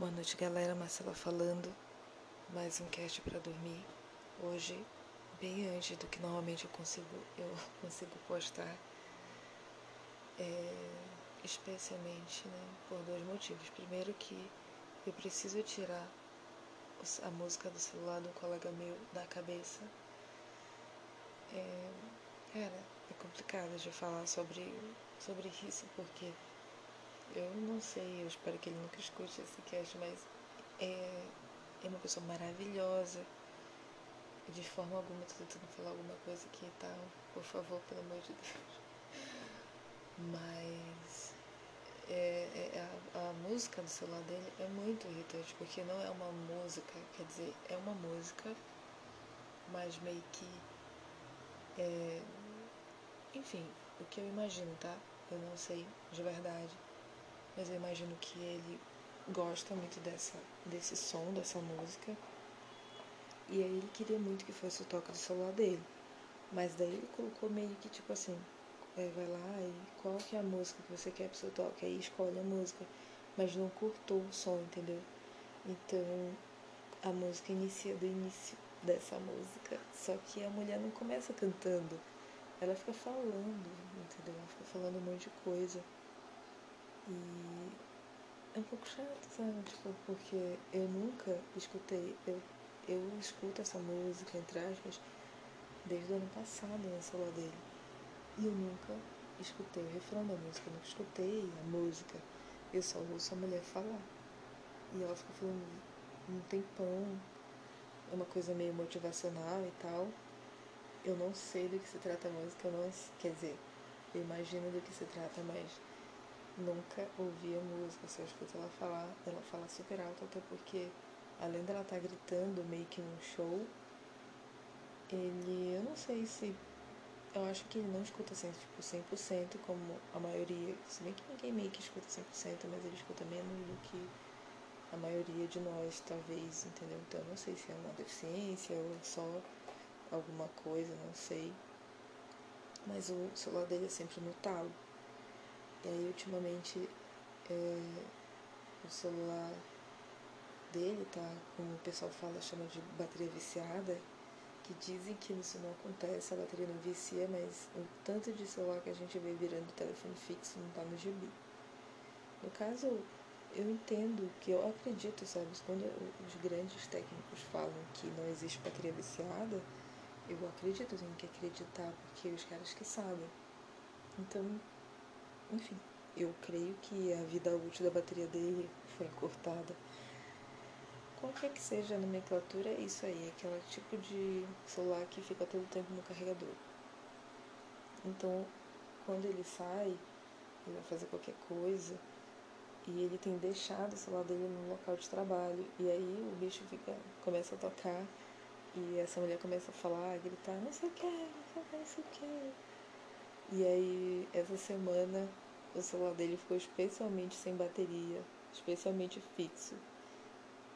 Boa noite, galera. Marcela falando. Mais um cast para dormir. Hoje, bem antes do que normalmente eu consigo, eu consigo postar. É, especialmente né, por dois motivos. Primeiro que eu preciso tirar a música do celular do colega meu da cabeça. É, cara, é complicado de falar sobre, sobre isso porque eu não sei, eu espero que ele nunca escute esse cast, mas é, é uma pessoa maravilhosa. De forma alguma, tô tentando falar alguma coisa aqui e tal. Por favor, pelo amor de Deus. Mas é, é, a, a, música do celular dele é muito irritante, porque não é uma música, quer dizer, é uma música, mas meio que. É, enfim, o que eu imagino, tá? Eu não sei de verdade mas eu imagino que ele gosta muito dessa, desse som, dessa música. E aí ele queria muito que fosse o toque do celular dele. Mas daí ele colocou meio que tipo assim, é, vai lá e qual que é a música que você quer pro seu toque? Aí escolhe a música, mas não cortou o som, entendeu? Então a música inicia do início dessa música. Só que a mulher não começa cantando. Ela fica falando, entendeu? Ela fica falando um monte de coisa. E é um pouco chato, sabe? Tipo, porque eu nunca escutei, eu, eu escuto essa música, entre aspas, desde o ano passado no celular dele. E eu nunca escutei o refrão da música, eu nunca escutei a música. Eu só ouço a mulher falar. E ela fica falando um tempão, é uma coisa meio motivacional e tal. Eu não sei do que se trata a música, eu não, quer dizer, eu imagino do que se trata, mas nunca ouvi a música, só escuto ela falar, ela fala super alto, até porque além dela estar tá gritando meio que num show, ele, eu não sei se, eu acho que ele não escuta assim, tipo, 100% como a maioria, se bem que ninguém meio que escuta 100%, mas ele escuta menos do que a maioria de nós, talvez, entendeu? Então, eu não sei se é uma deficiência ou só alguma coisa, não sei. Mas o celular dele é sempre no talo. E aí, ultimamente, é, o celular dele tá, como o pessoal fala, chama de bateria viciada, que dizem que isso não acontece, a bateria não vicia, mas o tanto de celular que a gente vê virando telefone fixo não tá no gibi. No caso, eu entendo que eu acredito, sabe, quando os grandes técnicos falam que não existe bateria viciada, eu acredito, tenho que acreditar, porque os caras que sabem. Então, enfim, eu creio que a vida útil da bateria dele foi cortada. Qualquer que seja a nomenclatura, é isso aí, é aquele tipo de celular que fica todo o tempo no carregador. Então, quando ele sai, ele vai fazer qualquer coisa, e ele tem deixado o celular dele no local de trabalho. E aí o bicho fica, começa a tocar e essa mulher começa a falar, a gritar, não sei o que, não sei o que, não sei o que. E aí, essa semana, o celular dele ficou especialmente sem bateria, especialmente fixo.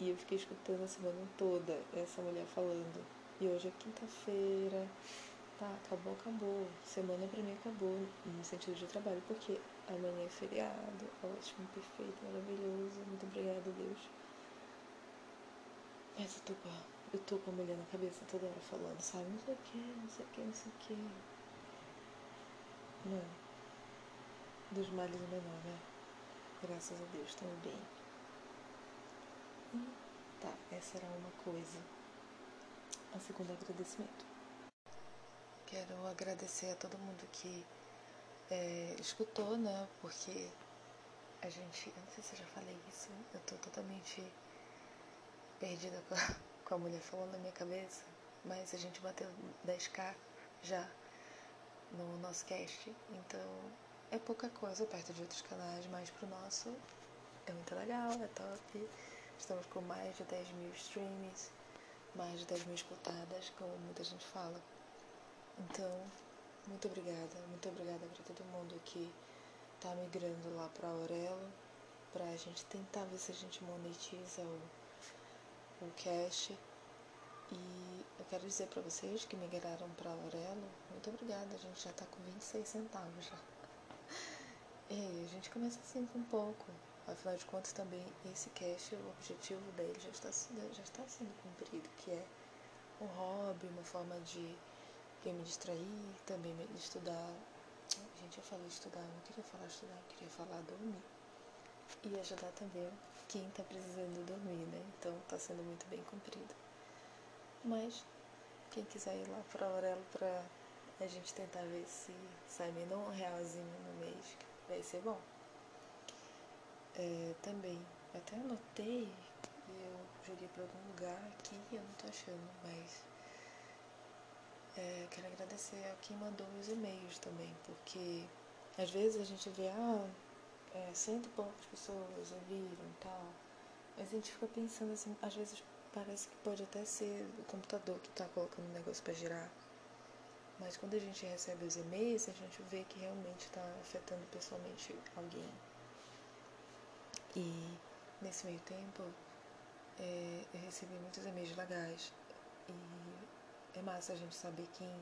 E eu fiquei escutando a semana toda essa mulher falando. E hoje é quinta-feira. Tá, acabou, acabou. Semana pra mim acabou, no sentido de trabalho, porque amanhã é feriado. Ótimo, perfeito, maravilhoso. Muito obrigada, Deus. Mas eu tô com a, eu tô com a mulher na cabeça toda hora falando, sabe? Não sei o que, não sei o que, não sei o que. Não. Dos males o menor, né? Graças a Deus, estamos bem. E, tá, essa era uma coisa. A segunda agradecimento. Quero agradecer a todo mundo que é, escutou, né? Porque a gente. Eu não sei se eu já falei isso. Eu tô totalmente perdida com a, com a mulher falando na minha cabeça. Mas a gente bateu 10k já no nosso cast. Então é pouca coisa perto de outros canais, mas pro nosso é muito legal, é top. Estamos com mais de 10 mil streams, mais de 10 mil escutadas, como muita gente fala. Então, muito obrigada, muito obrigada para todo mundo que tá migrando lá pra Aurelo, pra gente tentar ver se a gente monetiza o, o cash e eu quero dizer para vocês que migraram para Aurelo, muito obrigada, a gente já está com 26 centavos já. E a gente começa assim com pouco. Afinal de contas, também esse cast, o objetivo dele já está, já está sendo cumprido, que é um hobby, uma forma de eu me distrair, também me estudar. Gente, eu falei estudar, não queria falar estudar, eu queria falar dormir. E ajudar também quem está precisando dormir, né? Então está sendo muito bem cumprido. Mas quem quiser ir lá para Aurelo para a gente tentar ver se sai menos um realzinho no mês, vai ser bom. É, também, até anotei e eu joguei para algum lugar aqui eu não tô achando, mas é, quero agradecer a quem mandou os e-mails também, porque às vezes a gente vê, ah, é, cento e poucas pessoas ouviram e tal, mas a gente fica pensando assim, às vezes parece que pode até ser o computador que está colocando o negócio para girar. Mas quando a gente recebe os e-mails, a gente vê que realmente está afetando pessoalmente alguém. E nesse meio tempo, é, eu recebi muitos e-mails legais. E é massa a gente saber quem,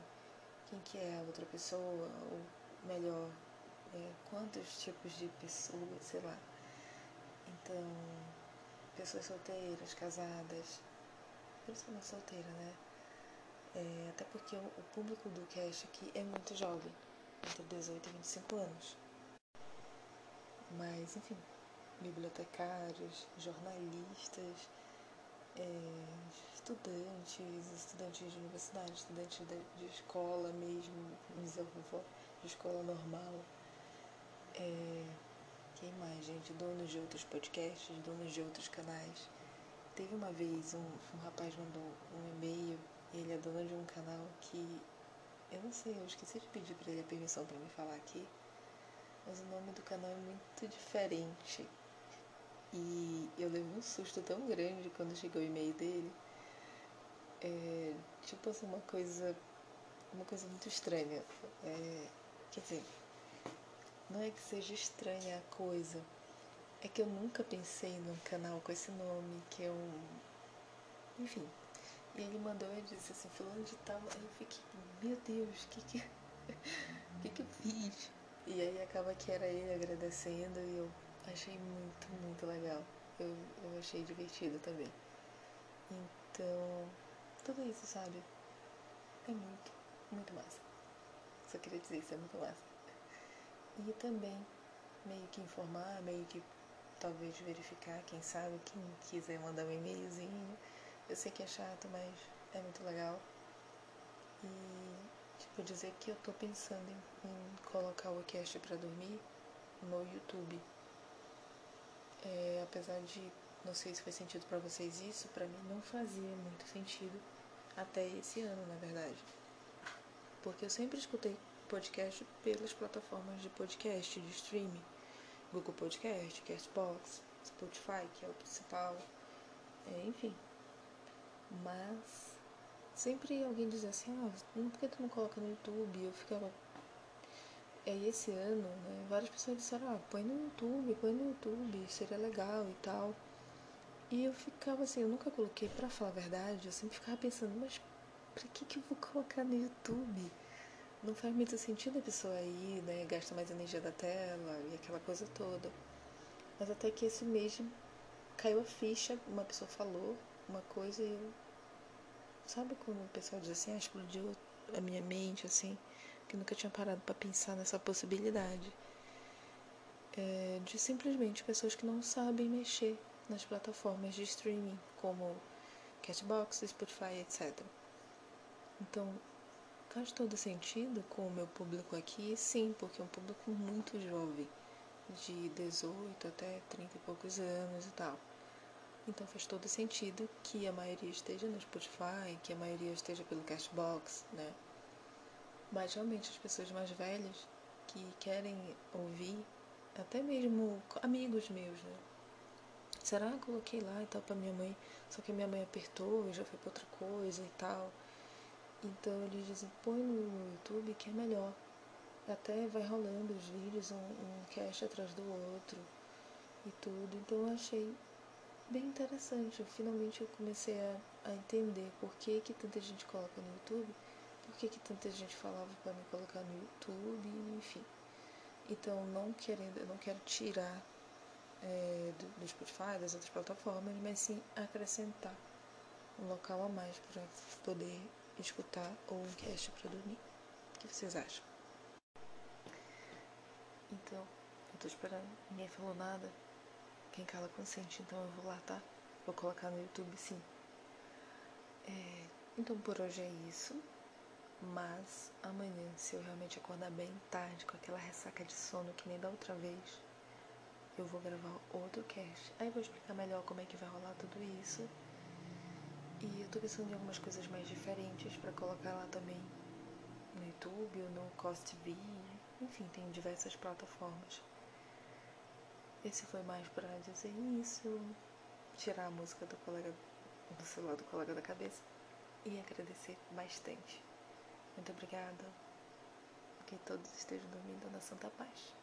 quem que é a outra pessoa, ou melhor, é, quantos tipos de pessoas, sei lá. Então, pessoas solteiras, casadas, principalmente solteira, né? É, até porque o, o público do cast aqui é muito jovem, entre 18 e 25 anos. Mas, enfim, bibliotecários, jornalistas, é, estudantes, estudantes de universidade, estudantes de, de escola mesmo, de escola normal. É, quem mais, gente? Donos de outros podcasts, donos de outros canais. Teve uma vez um, um rapaz mandou um e-mail, ele é dono de um canal que eu não sei, eu esqueci de pedir para ele a permissão para me falar aqui, mas o nome do canal é muito diferente. E eu levei um susto tão grande quando chegou o e-mail dele. É, tipo assim, uma coisa. Uma coisa muito estranha. É, quer dizer, não é que seja estranha a coisa, é que eu nunca pensei num canal com esse nome, que é um. Enfim. E ele mandou e disse assim, fulano de tal, aí eu fiquei, meu Deus, o que que, que que eu fiz? E aí acaba que era ele agradecendo e eu achei muito, muito legal. Eu, eu achei divertido também. Então, tudo isso, sabe? É muito, muito massa. Só queria dizer isso, é muito massa. E também meio que informar, meio que talvez verificar, quem sabe, quem quiser mandar um e-mailzinho. Eu sei que é chato, mas é muito legal. E tipo dizer que eu tô pensando em, em colocar o cast para dormir no YouTube. É, apesar de não sei se faz sentido para vocês isso, para mim não fazia muito sentido até esse ano, na verdade. Porque eu sempre escutei podcast pelas plataformas de podcast, de streaming. Google Podcast, Castbox, Spotify, que é o principal. É, enfim. Mas sempre alguém dizia assim, ah, por que tu não coloca no YouTube? Eu ficava. Aí esse ano, né, várias pessoas disseram, ah, põe no YouTube, põe no YouTube, seria legal e tal. E eu ficava assim, eu nunca coloquei, para falar a verdade, eu sempre ficava pensando, mas pra que que eu vou colocar no YouTube? Não faz muito sentido a pessoa ir, né? Gasta mais energia da tela e aquela coisa toda. Mas até que esse mês caiu a ficha, uma pessoa falou uma coisa e eu. Sabe quando o pessoal diz assim, ah, explodiu a minha mente, assim, que nunca tinha parado para pensar nessa possibilidade. É, de simplesmente pessoas que não sabem mexer nas plataformas de streaming, como Catbox, Spotify, etc. Então, Faz todo sentido com o meu público aqui? Sim, porque é um público muito jovem, de 18 até 30 e poucos anos e tal. Então faz todo sentido que a maioria esteja no Spotify, que a maioria esteja pelo Cashbox, né? Mas realmente as pessoas mais velhas que querem ouvir, até mesmo amigos meus, né? Será que coloquei lá e tal pra minha mãe, só que minha mãe apertou e já foi pra outra coisa e tal. Então eles dizem, põe no YouTube que é melhor. Até vai rolando os vídeos, um, um cast atrás do outro e tudo. Então eu achei bem interessante. Finalmente eu comecei a, a, entender por que, que tanta gente coloca no YouTube, por que, que tanta gente falava para me colocar no YouTube, enfim. Então não querendo, eu não quero tirar é, do, do Spotify, das outras plataformas, mas sim acrescentar um local a mais para poder escutar ou um cast para dormir. O que vocês acham? Então, eu tô esperando. Ninguém falou nada. Quem cala consente, então eu vou lá, tá? Vou colocar no YouTube sim. É, então por hoje é isso. Mas amanhã, se eu realmente acordar bem tarde, com aquela ressaca de sono que nem da outra vez, eu vou gravar outro cast. Aí vou explicar melhor como é que vai rolar tudo isso. E eu tô pensando em algumas coisas mais diferentes para colocar lá também no YouTube ou no Cost TV. Enfim, tem diversas plataformas. Esse foi mais para dizer isso, tirar a música do colega do celular do colega da cabeça e agradecer bastante. Muito obrigada. Que todos estejam dormindo na Santa Paz.